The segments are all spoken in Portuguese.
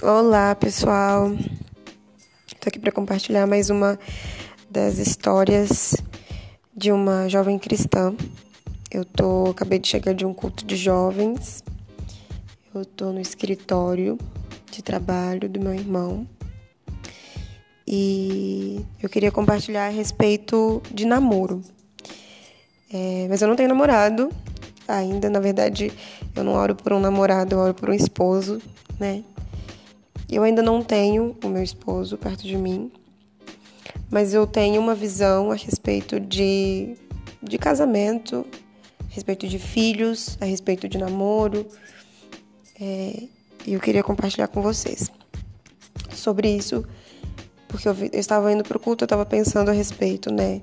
Olá, pessoal. Estou aqui para compartilhar mais uma das histórias de uma jovem cristã. Eu tô acabei de chegar de um culto de jovens. Eu tô no escritório de trabalho do meu irmão. E eu queria compartilhar a respeito de namoro. É, mas eu não tenho namorado ainda. Na verdade, eu não oro por um namorado, eu oro por um esposo, né? Eu ainda não tenho o meu esposo perto de mim, mas eu tenho uma visão a respeito de, de casamento, a respeito de filhos, a respeito de namoro. É, e eu queria compartilhar com vocês sobre isso, porque eu, eu estava indo para o culto, eu estava pensando a respeito, né?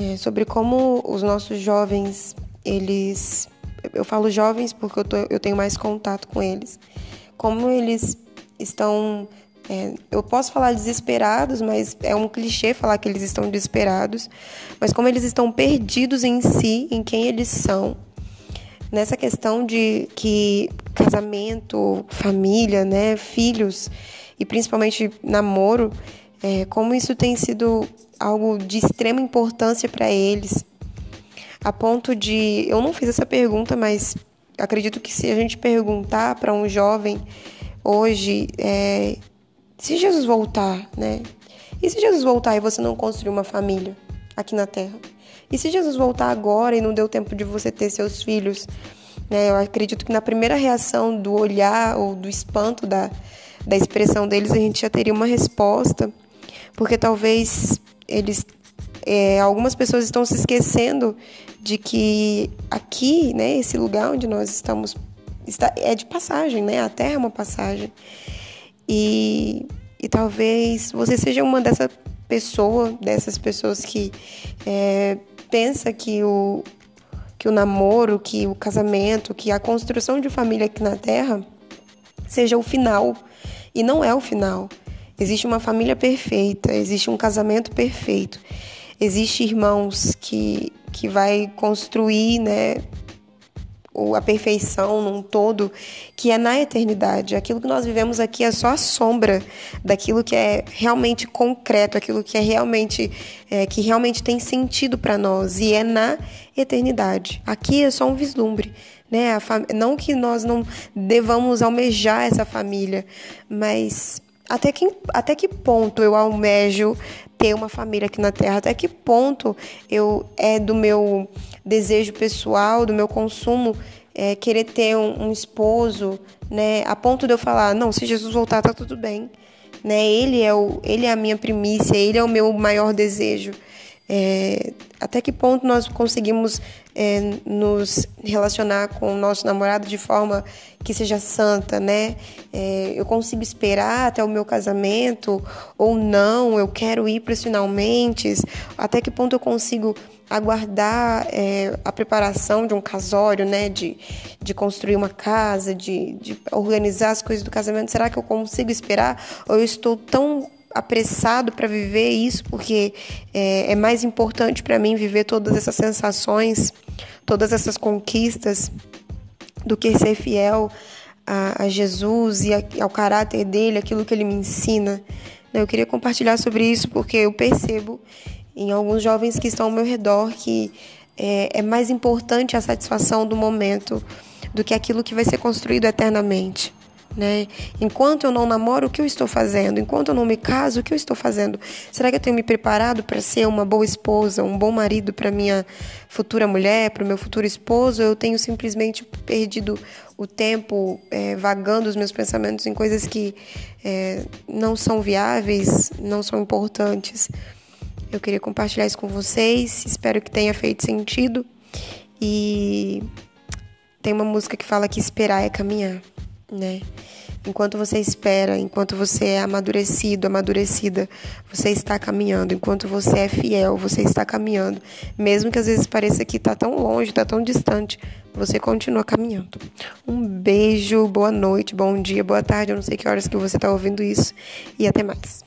É, sobre como os nossos jovens, eles. Eu falo jovens porque eu, tô, eu tenho mais contato com eles. Como eles estão. É, eu posso falar desesperados, mas é um clichê falar que eles estão desesperados. Mas como eles estão perdidos em si, em quem eles são, nessa questão de que casamento, família, né, filhos e principalmente namoro, é, como isso tem sido algo de extrema importância para eles, a ponto de eu não fiz essa pergunta, mas acredito que se a gente perguntar para um jovem hoje, é, se Jesus voltar, né? E se Jesus voltar e você não construir uma família aqui na Terra? E se Jesus voltar agora e não deu tempo de você ter seus filhos? Né? Eu acredito que na primeira reação do olhar ou do espanto da, da expressão deles, a gente já teria uma resposta, porque talvez eles. É, algumas pessoas estão se esquecendo de que aqui, né, esse lugar onde nós estamos está, é de passagem, né? A Terra é uma passagem. E, e talvez você seja uma dessa pessoa, dessas pessoas que é, pensa que o, que o namoro, que o casamento, que a construção de família aqui na Terra seja o final. E não é o final. Existe uma família perfeita, existe um casamento perfeito. Existe irmãos que, que vai construir, né, ou a perfeição num todo, que é na eternidade. Aquilo que nós vivemos aqui é só a sombra daquilo que é realmente concreto, aquilo que é realmente é, que realmente tem sentido para nós e é na eternidade. Aqui é só um vislumbre. Né? Não que nós não devamos almejar essa família, mas até que, até que ponto eu almejo ter uma família aqui na Terra? Até que ponto eu é do meu desejo pessoal, do meu consumo, é, querer ter um, um, esposo, né? A ponto de eu falar, não, se Jesus voltar, tá tudo bem, né? Ele é o, ele é a minha primícia, ele é o meu maior desejo. É, até que ponto nós conseguimos é, nos relacionar com o nosso namorado de forma que seja santa, né? É, eu consigo esperar até o meu casamento ou não? Eu quero ir para os finalmente? Até que ponto eu consigo aguardar é, a preparação de um casório, né? De, de construir uma casa, de, de organizar as coisas do casamento? Será que eu consigo esperar? Ou eu estou tão apressado para viver isso, porque é, é mais importante para mim viver todas essas sensações, todas essas conquistas, do que ser fiel a, a Jesus e a, ao caráter dele, aquilo que ele me ensina. Eu queria compartilhar sobre isso porque eu percebo em alguns jovens que estão ao meu redor que é, é mais importante a satisfação do momento do que aquilo que vai ser construído eternamente. Né? Enquanto eu não namoro, o que eu estou fazendo? Enquanto eu não me caso, o que eu estou fazendo? Será que eu tenho me preparado para ser uma boa esposa, um bom marido para minha futura mulher, para o meu futuro esposo? Eu tenho simplesmente perdido o tempo é, vagando os meus pensamentos em coisas que é, não são viáveis, não são importantes? Eu queria compartilhar isso com vocês, espero que tenha feito sentido. E tem uma música que fala que esperar é caminhar né? Enquanto você espera, enquanto você é amadurecido, amadurecida, você está caminhando. Enquanto você é fiel, você está caminhando. Mesmo que às vezes pareça que está tão longe, está tão distante, você continua caminhando. Um beijo, boa noite, bom dia, boa tarde. Eu não sei que horas que você está ouvindo isso. E até mais.